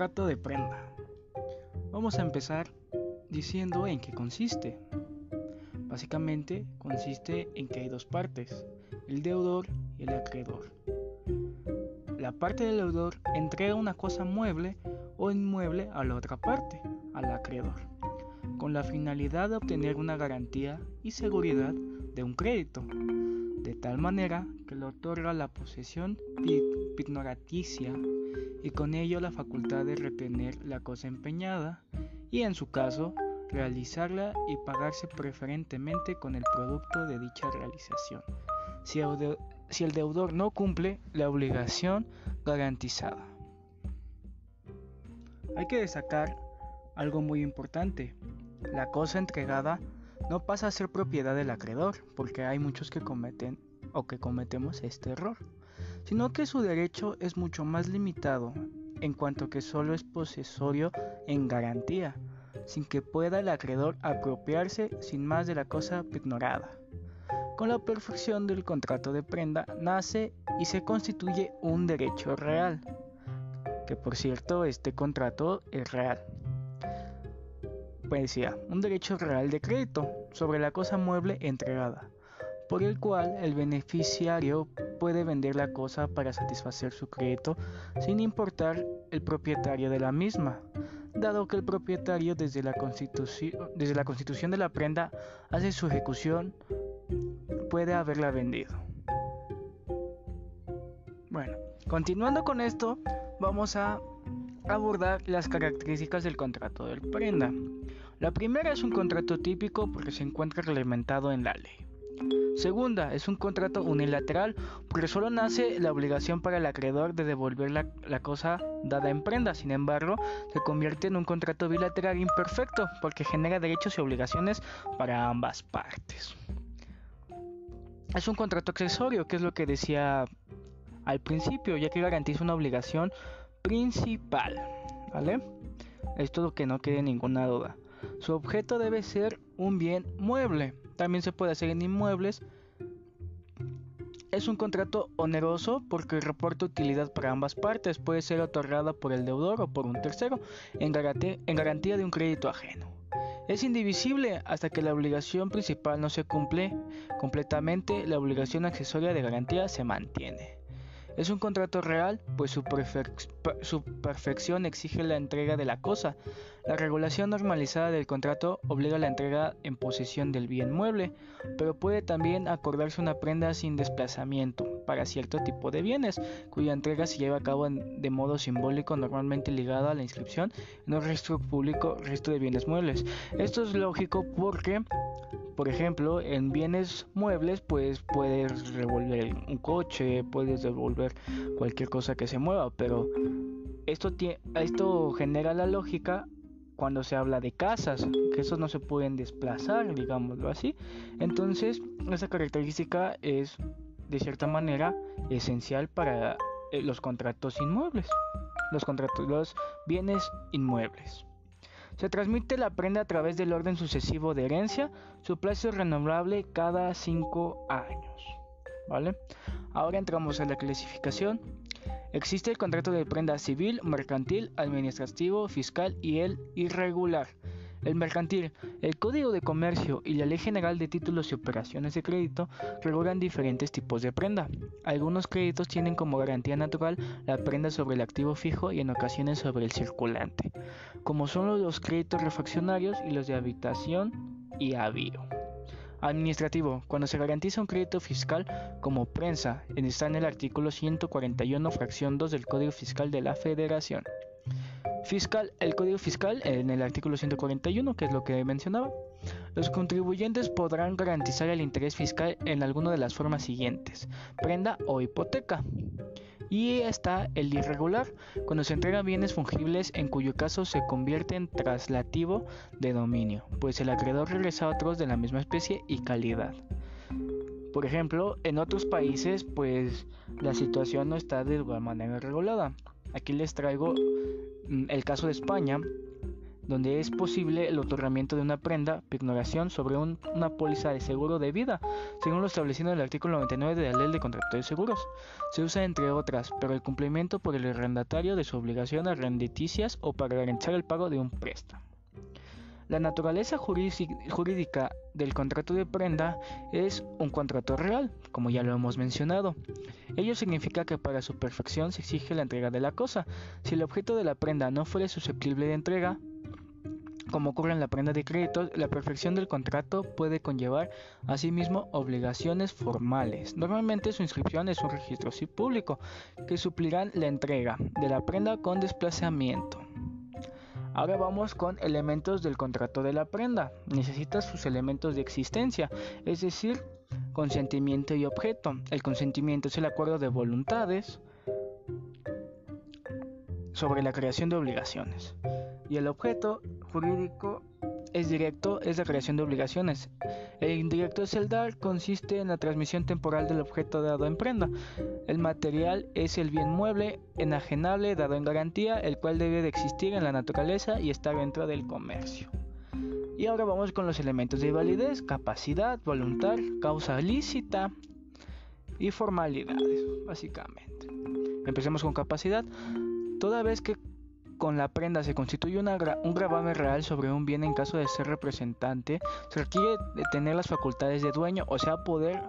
contrato de prenda. Vamos a empezar diciendo en qué consiste. Básicamente consiste en que hay dos partes, el deudor y el acreedor. La parte del deudor entrega una cosa mueble o inmueble a la otra parte, al acreedor, con la finalidad de obtener una garantía y seguridad de un crédito, de tal manera que le otorga la posesión pignoraticia y con ello la facultad de retener la cosa empeñada y en su caso realizarla y pagarse preferentemente con el producto de dicha realización, si, el deudor no cumple la obligación garantizada. Hay que destacar algo muy importante. La cosa entregada no pasa a ser propiedad del acreedor, porque hay muchos que cometen o que cometemos este error sino que su derecho es mucho más limitado en cuanto que solo es posesorio en garantía, sin que pueda el acreedor apropiarse sin más de la cosa ignorada. Con la perfección del contrato de prenda nace y se constituye un derecho real, que por cierto este contrato es real. Decía, un derecho real de crédito sobre la cosa mueble entregada, por el cual el beneficiario puede vender la cosa para satisfacer su crédito sin importar el propietario de la misma, dado que el propietario desde la, desde la constitución de la prenda hace su ejecución, puede haberla vendido. Bueno, continuando con esto, vamos a abordar las características del contrato de prenda. La primera es un contrato típico porque se encuentra reglamentado en la ley. Segunda, es un contrato unilateral porque solo nace la obligación para el acreedor de devolver la, cosa dada en prenda. Sin embargo, se convierte en un contrato bilateral imperfecto porque genera derechos y obligaciones para ambas partes. Es un contrato accesorio, que es lo que decía al principio, ya que garantiza una obligación principal. ¿Vale? Esto lo que no quede ninguna duda. Su objeto debe ser un bien mueble también se puede hacer en inmuebles. Es un contrato oneroso porque reporta utilidad para ambas partes. Puede ser otorgada por el deudor o por un tercero en garantía, de un crédito ajeno. Es indivisible hasta que la obligación principal no se cumple completamente, la obligación accesoria de garantía se mantiene. Es un contrato real, pues su, perfección exige la entrega de la cosa. La regulación normalizada del contrato obliga a la entrega en posesión del bien mueble, pero puede también acordarse una prenda sin desplazamiento para cierto tipo de bienes, cuya entrega se lleva a cabo de modo simbólico, normalmente ligado a la inscripción en un registro público, de bienes muebles. Esto es lógico porque por ejemplo, en bienes muebles, pues puedes revolver un coche, puedes devolver cualquier cosa que se mueva, pero esto, esto genera la lógica cuando se habla de casas, que esos no se pueden desplazar, digámoslo así. Entonces, esa característica es de cierta manera esencial para eh, los contratos inmuebles, los contratos, los bienes inmuebles. Se transmite la prenda a través del orden sucesivo de herencia. Su plazo es renovable cada 5 años. ¿Vale? Ahora entramos a la clasificación. Existe el contrato de prenda civil, mercantil, administrativo, fiscal y el irregular. El mercantil, el Código de Comercio y la Ley General de Títulos y Operaciones de Crédito regulan diferentes tipos de prenda. Algunos créditos tienen como garantía natural la prenda sobre el activo fijo y en ocasiones sobre el circulante, como son los créditos refaccionarios y los de habitación y avío. Administrativo, cuando se garantiza un crédito fiscal como prensa, está en el artículo 141, fracción 2 del Código Fiscal de la Federación. Fiscal, el Código Fiscal en el artículo 141, que es lo que mencionaba. Los contribuyentes podrán garantizar el interés fiscal en alguna de las formas siguientes, prenda o hipoteca. Y está el irregular, cuando se entregan bienes fungibles en cuyo caso se convierte en traslativo de dominio, pues el acreedor regresa a otros de la misma especie y calidad. Por ejemplo, en otros países pues la situación no está de igual manera regulada. Aquí les traigo mm, el caso de España, donde es posible el otorgamiento de una prenda, pignoración sobre una póliza de seguro de vida, según lo establecido en el artículo 99 de la Ley de Contrato de Seguros. Se usa entre otras, pero el cumplimiento por el arrendatario de su obligación arrenditicias o para garantizar el pago de un préstamo. La naturaleza jurídica del contrato de prenda es un contrato real, como ya lo hemos mencionado. Ello significa que para su perfección se exige la entrega de la cosa. Si el objeto de la prenda no fuera susceptible de entrega, como ocurre en la prenda de crédito, la perfección del contrato puede conllevar asimismo obligaciones formales. Normalmente su inscripción es un registro público que suplirán la entrega de la prenda con desplazamiento. Ahora vamos con elementos del contrato de la prenda. Necesita sus elementos de existencia, es decir, consentimiento y objeto. El consentimiento es el acuerdo de voluntades sobre la creación de obligaciones. Y el objeto jurídico es directo, es la creación de obligaciones. El indirecto es el dar, consiste en la transmisión temporal del objeto dado en prenda. El material es el bien mueble, enajenable, dado en garantía, el cual debe de existir en la naturaleza y estar dentro del comercio. Y ahora vamos con los elementos de validez, capacidad, voluntad, causa lícita y formalidades, básicamente. Empecemos con capacidad. Toda vez que con la prenda se constituye un gravamen real sobre un bien en caso de ser representante, se requiere de tener las facultades de dueño, o sea, poder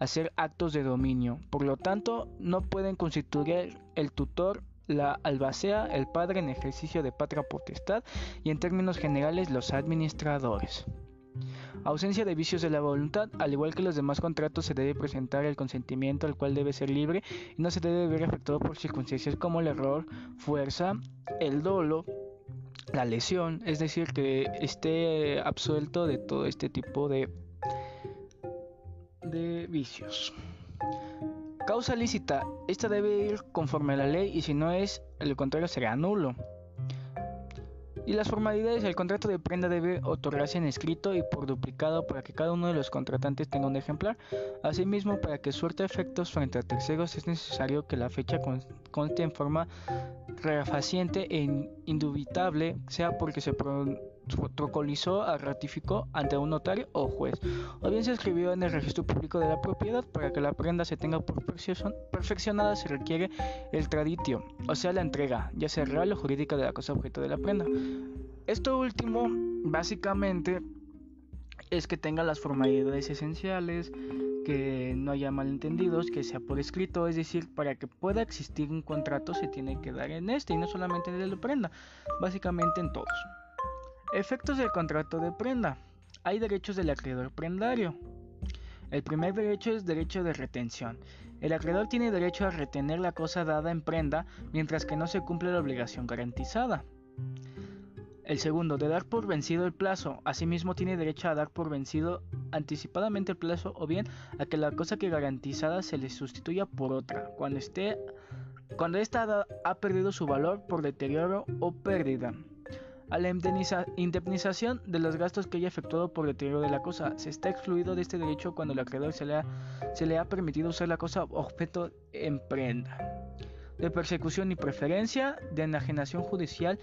hacer actos de dominio. Por lo tanto, no pueden constituir el tutor, la albacea, el padre en ejercicio de patria potestad y en términos generales los administradores. Ausencia de vicios de la voluntad. Al igual que los demás contratos, se debe presentar el consentimiento al cual debe ser libre y no se debe ver afectado por circunstancias como el error, fuerza, el dolo, la lesión, es decir, que esté absuelto de todo este tipo de, vicios. Causa lícita. Esta debe ir conforme a la ley y si no es, el contrario será nulo. Y las formalidades, el contrato de prenda debe otorgarse en escrito y por duplicado para que cada uno de los contratantes tenga un ejemplar. Asimismo, para que suerte efectos frente a terceros es necesario que la fecha conste en forma refaciente e indubitable, sea porque se protocolizó, ratificó ante un notario o juez, o bien se escribió en el registro público de la propiedad. Para que la prenda se tenga por perfeccionada se requiere el traditio, o sea la entrega, ya sea real o jurídica de la cosa objeto de la prenda. Esto último, básicamente, es que tenga las formalidades esenciales, que no haya malentendidos, que sea por escrito, es decir, para que pueda existir un contrato se tiene que dar en este y no solamente en el prenda, básicamente en todos. Efectos del contrato de prenda. Hay derechos del acreedor prendario. El primer derecho es derecho de retención. El acreedor tiene derecho a retener la cosa dada en prenda mientras que no se cumple la obligación garantizada. El segundo, de dar por vencido el plazo. Asimismo, tiene derecho a dar por vencido anticipadamente el plazo o bien a que la cosa que garantizada se le sustituya por otra cuando esté cuando ésta ha perdido su valor por deterioro o pérdida a la indemnización de los gastos que haya efectuado por deterioro de la cosa. Se está excluido de este derecho cuando el acreedor se le ha, permitido usar la cosa objeto en prenda. De persecución y preferencia, de enajenación judicial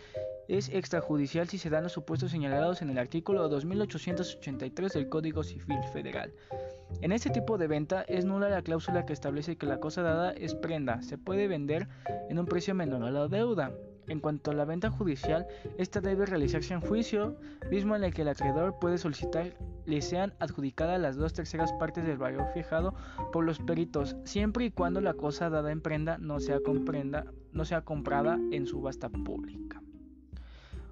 es extrajudicial si se dan los supuestos señalados en el artículo 2883 del Código Civil Federal. En este tipo de venta es nula la cláusula que establece que la cosa dada es prenda, se puede vender en un precio menor a la deuda. En cuanto a la venta judicial, esta debe realizarse en juicio, mismo en el que el acreedor puede solicitar le sean adjudicadas las dos terceras partes del valor fijado por los peritos, siempre y cuando la cosa dada en prenda no sea, comprada en subasta pública.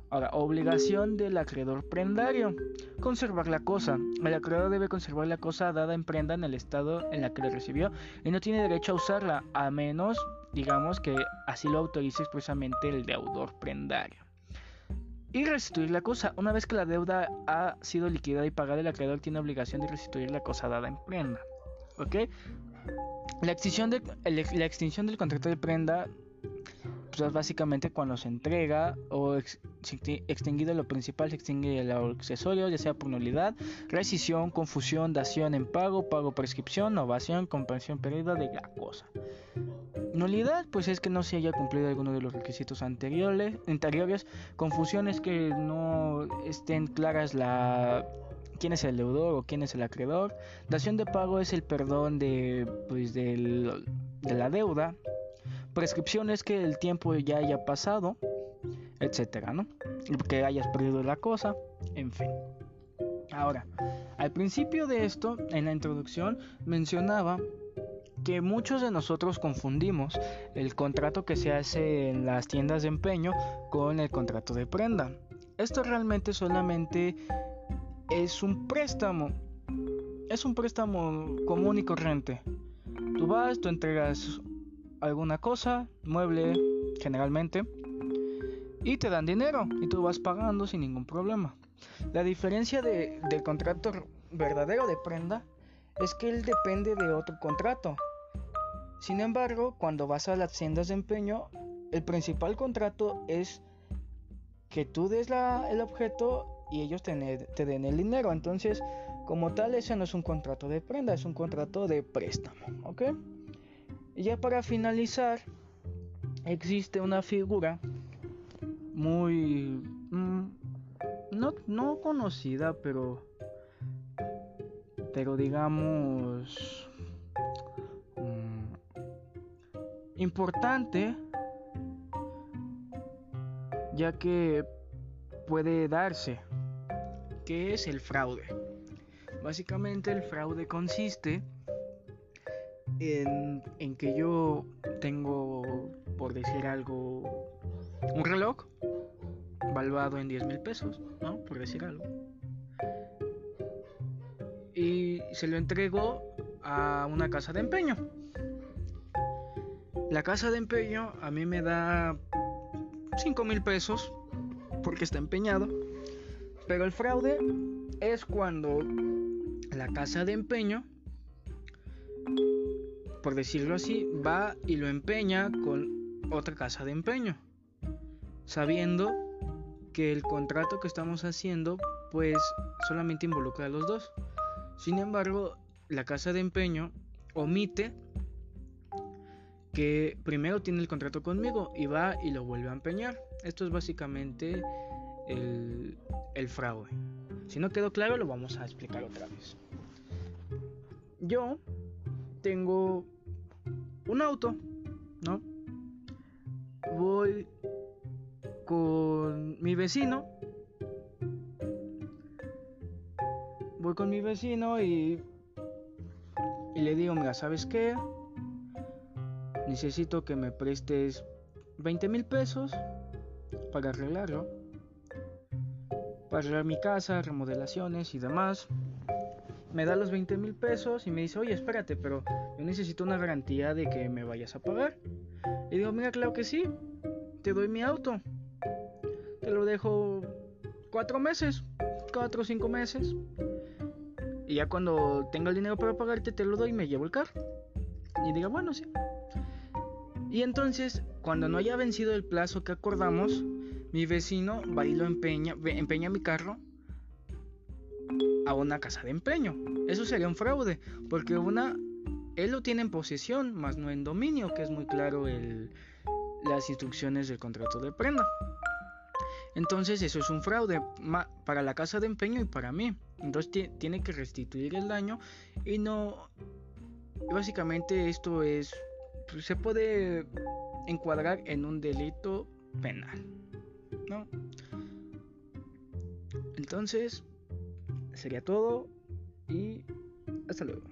Ahora, obligación del acreedor prendario. Conservar la cosa. El acreedor debe conservar la cosa dada en prenda en el estado en la que la recibió y no tiene derecho a usarla, a menos digamos que así lo autoriza expresamente el deudor prendario. Y restituir la cosa. Una vez que la deuda ha sido liquidada y pagada, el acreedor tiene obligación de restituir la cosa dada en prenda. ¿Ok? La extinción, la extinción del contrato de prenda pues es básicamente cuando se entrega o extinguido lo principal, se extingue el accesorio, ya sea por nulidad, rescisión, confusión, dación en pago, pago prescripción, ovación, comprensión perdida de la cosa. Nulidad, pues es que no se haya cumplido alguno de los requisitos anteriores, anteriores. Confusión es que no estén claras la quién es el deudor o quién es el acreedor. Dación de pago es el perdón de, pues, de la deuda. Prescripción es que el tiempo ya haya pasado, etcétera, ¿no? Que hayas perdido la cosa, en fin. Ahora, al principio de esto, en la introducción, mencionaba que muchos de nosotros confundimos el contrato que se hace en las tiendas de empeño con el contrato de prenda. Esto realmente solamente es un préstamo. Es un préstamo común y corriente. Tú vas, tú entregas alguna cosa, mueble generalmente, y te dan dinero y tú vas pagando sin ningún problema. La diferencia de, del contrato verdadero de prenda es que él depende de otro contrato. Sin embargo, cuando vas a las tiendas de empeño, el principal contrato es que tú des la, el objeto y ellos te, den el dinero. Entonces, como tal, ese no es un contrato de prenda, es un contrato de préstamo. ¿Ok? Y ya para finalizar, existe una figura muy... Mm, no, no conocida, pero... Pero digamos... Mm, importante ya que puede darse ¿Qué es el fraude? Básicamente el fraude consiste en, que yo tengo, por decir algo, un reloj valuado en 10 mil pesos, ¿no? Por decir algo. Y se lo entrego a una casa de empeño. La casa de empeño a mí me da 5 mil pesos porque está empeñado pero el fraude es cuando la casa de empeño, por decirlo así, va y lo empeña con otra casa de empeño, sabiendo que el contrato que estamos haciendo pues solamente involucra a los dos. Sin embargo, la casa de empeño omite que primero tiene el contrato conmigo y va y lo vuelve a empeñar. Esto es básicamente el, fraude. Si no quedó claro, lo vamos a explicar otra vez. Yo tengo un auto, ¿no? Voy con mi vecino. Voy con mi vecino y, le digo, mira, ¿sabes qué? Necesito que me prestes 20 mil pesos para arreglarlo para arreglar mi casa, remodelaciones y demás. Me da los 20 mil pesos y me dice, oye, espérate, pero yo necesito una garantía de que me vayas a pagar. Y digo, mira, claro que sí, te doy mi auto. Te lo dejo cuatro meses, cuatro o cinco meses. Y ya cuando tenga el dinero para pagarte, te lo doy y me llevo el carro. Y diga, bueno, sí. Y entonces, cuando no haya vencido el plazo que acordamos, mi vecino va y lo empeña, empeña mi carro a una casa de empeño. Eso sería un fraude, porque una, él lo tiene en posesión, más no en dominio, que es muy claro el, las instrucciones del contrato de prenda. Entonces eso es un fraude para la casa de empeño y para mí. Entonces tiene que restituir el daño y no... Básicamente esto es... Se puede encuadrar en un delito penal. ¿no? Entonces, sería todo y hasta luego.